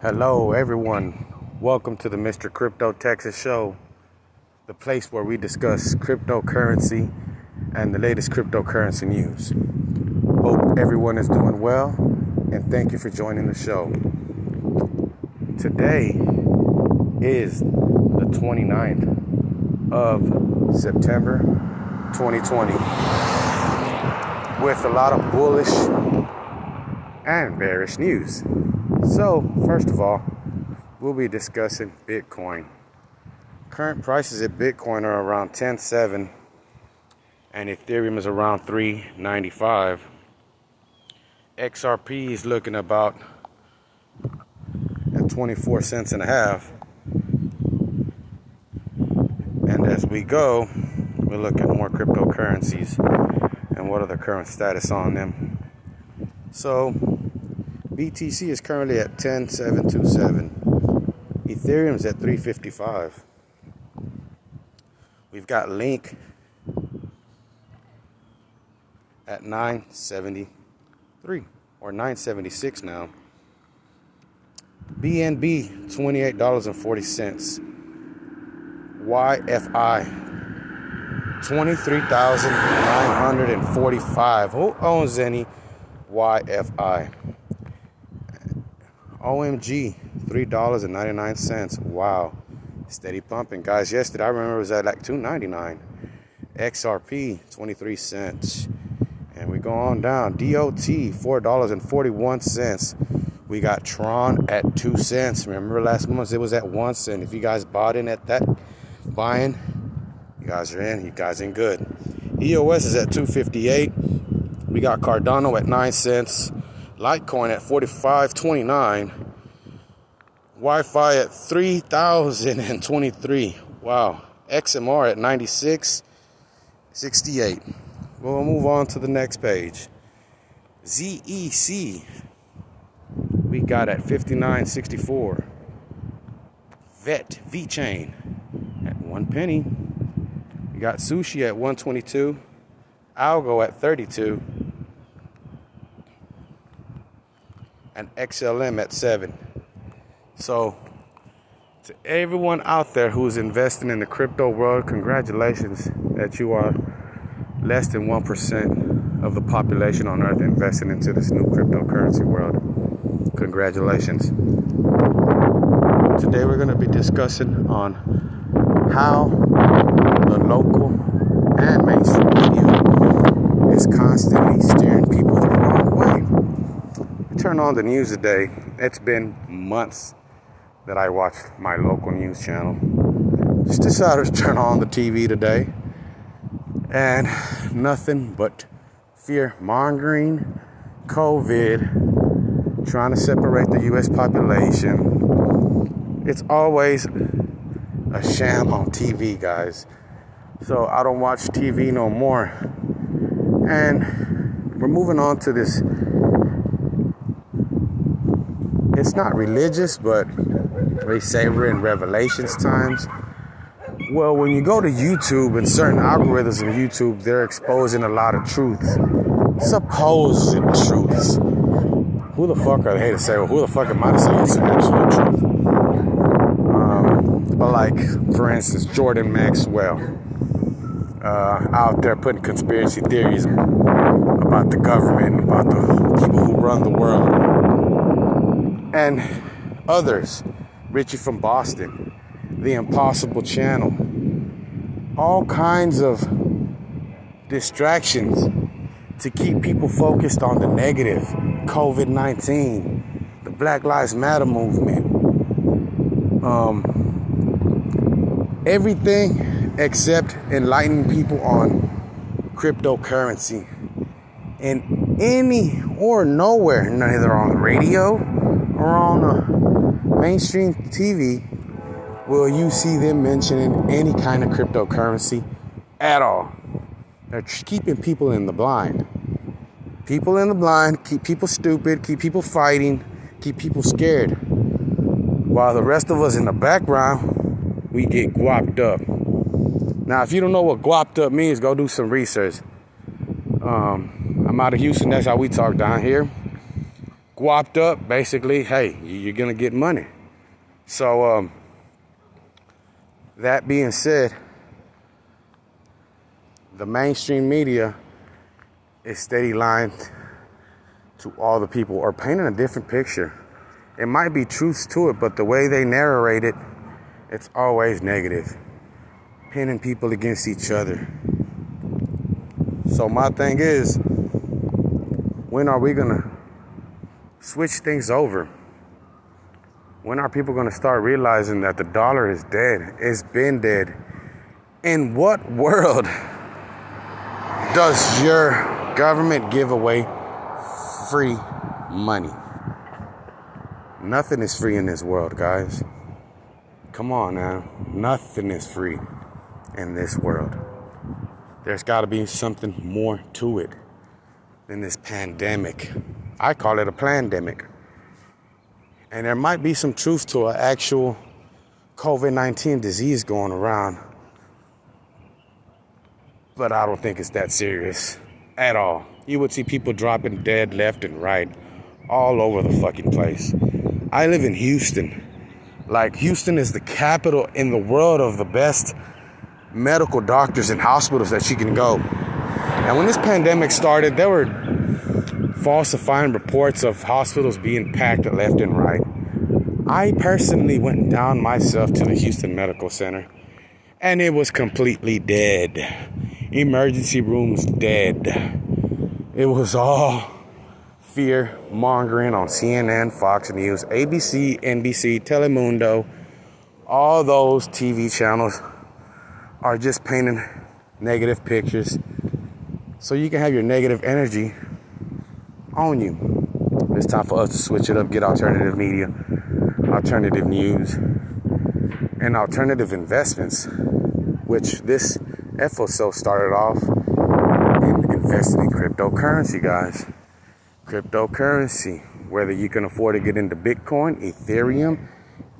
Hello, everyone. Welcome to the Mr. Crypto Texas Show, the place where we discuss cryptocurrency and the latest cryptocurrency news. Hope everyone is doing well, and thank you for joining the show. Today is the 29th of September 2020 with a lot of bullish and bearish news. So, first of all, we'll be discussing Bitcoin. Current prices at Bitcoin are around 10.7 and Ethereum is around 395. XRP is looking about at 24 cents and a half. And as we go, we'll look at more cryptocurrencies and what are the current status on them. So, BTC is currently at 10727. Ethereum's at 355. We've got Link at 973 or 976 now. BNB $28.40. YFI 23,945. Who owns any YFI? OMG, $3.99. Wow. Steady pumping. Guys, yesterday I remember it was at like $2.99. XRP, 23 cents. And we go on down. DOT, $4.41. We got Tron at 2 cents. Remember last month it was at 1 cent. If you guys bought in at that buying, you guys are in. You guys in good. EOS is at 258. We got Cardano at 9 cents. Litecoin at 45.29. Wi-Fi at 3,023. Wow. XMR at 96.68. We'll move on to the next page. ZEC we got at 59.64. Vet VeChain at one penny. We got sushi at 122. Algo at 32. And XLM at 7. So, to everyone out there who's investing in the crypto world, congratulations that you are less than 1% of the population on earth investing into this new cryptocurrency world. Congratulations. Today we're going to be discussing on how the local and mainstream media is constantly steering people the wrong way turn on the news today, it's been months that I watched my local news channel. Just decided to turn on the TV today, and nothing but fear mongering, COVID, trying to separate the U.S. population. It's always a sham on TV, guys. So I don't watch TV no more. And we're moving on to this it's not religious, but they say we're in Revelations times. Well, when you go to YouTube and certain algorithms of YouTube, they're exposing a lot of truths, supposed truths. Who the fuck are they to say? Well, who the fuck am I to say it's an absolute truth? Um, but like, for instance, Jordan Maxwell uh, out there putting conspiracy theories about the government, about the people who run the world and others. Richie from Boston, The Impossible Channel, all kinds of distractions to keep people focused on the negative COVID 19, the Black Lives Matter movement, um, everything except enlightening people on cryptocurrency. And any or nowhere, neither on the radio or on a mainstream TV will you see them mentioning any kind of cryptocurrency at all. They're keeping people in the blind. People in the blind, keep people stupid, keep people fighting, keep people scared. While the rest of us in the background, we get guapped up. Now, if you don't know what guapped up means, go do some research. Um, I'm out of Houston, that's how we talk down here. Guapped up, basically, hey, you're gonna get money. So, um, that being said, the mainstream media is steady lying to all the people or painting a different picture. It might be truths to it, but the way they narrate it, it's always negative, pinning people against each other. So, my thing is, when are we gonna switch things over? When are people gonna start realizing that the dollar is dead? It's been dead. In what world does your government give away free money? Nothing is free in this world, guys. Come on now. Nothing is free in this world. There's got to be something more to it than this pandemic. I call it a pandemic. And there might be some truth to an actual COVID 19 disease going around. But I don't think it's that serious at all. You would see people dropping dead left and right all over the fucking place. I live in Houston. Like, Houston is the capital in the world of the best medical doctors and hospitals that you can go. And when this pandemic started, there were falsifying reports of hospitals being packed left and right. I personally went down myself to the Houston Medical Center and it was completely dead. Emergency rooms dead. It was all fear mongering on CNN, Fox News, ABC, NBC, Telemundo. All those TV channels are just painting negative pictures so you can have your negative energy on you. It's time for us to switch it up, get alternative media, alternative news, and alternative investments, which this episode started off in investing in cryptocurrency, guys. Cryptocurrency, whether you can afford to get into Bitcoin, Ethereum,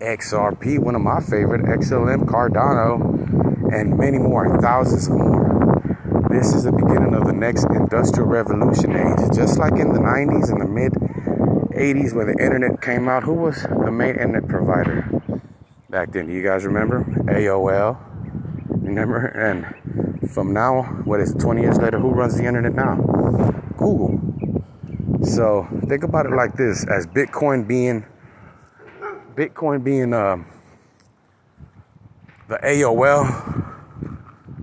XRP, one of my favorite, XLM, Cardano, and many more, thousands of more. This is the beginning of the next industrial revolution age. Just like in the 90s and the mid 80s when the internet came out, who was the main internet provider back then? Do you guys remember? AOL. Remember? And from now, what is it, 20 years later, who runs the internet now? Google. So think about it like this as Bitcoin being Bitcoin being uh, the AOL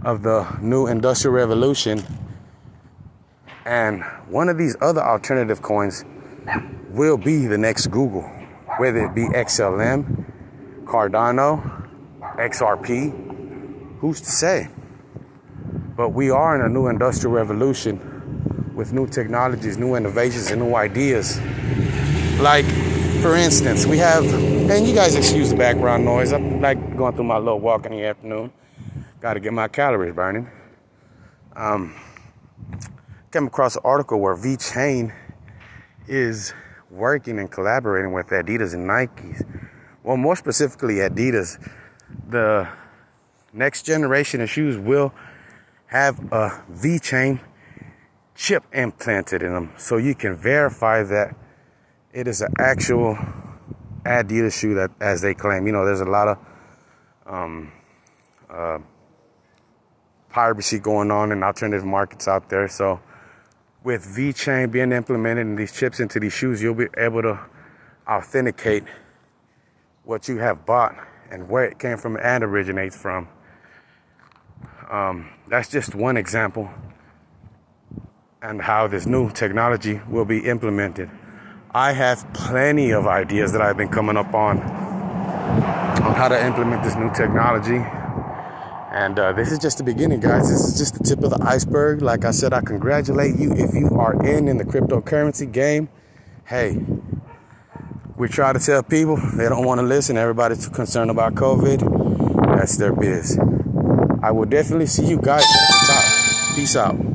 of the new industrial revolution. And one of these other alternative coins will be the next Google, whether it be XLM, Cardano, XRP. Who's to say? But we are in a new industrial revolution with new technologies, new innovations, and new ideas. Like, for instance, we have, and you guys excuse the background noise. I'm like going through my little walk in the afternoon. Got to get my calories burning. Um, came across an article where VeChain is working and collaborating with Adidas and Nikes. Well, more specifically, Adidas. The next generation of shoes will have a VeChain chip implanted in them, so you can verify that it is an actual Adidas shoe that, as they claim. You know, there's a lot of um, uh, piracy going on in alternative markets out there. So with VeChain being implemented and these chips into these shoes, you'll be able to authenticate what you have bought and where it came from and originates from. Um, that's just one example and how this new technology will be implemented. I have plenty of ideas that I've been coming up on on how to implement this new technology and uh, this is just the beginning, guys. This is just the tip of the iceberg. Like I said, I congratulate you if you are in in the cryptocurrency game. Hey, we try to tell people they don't want to listen. Everybody's concerned about COVID. That's their biz. I will definitely see you guys at the top. Peace out.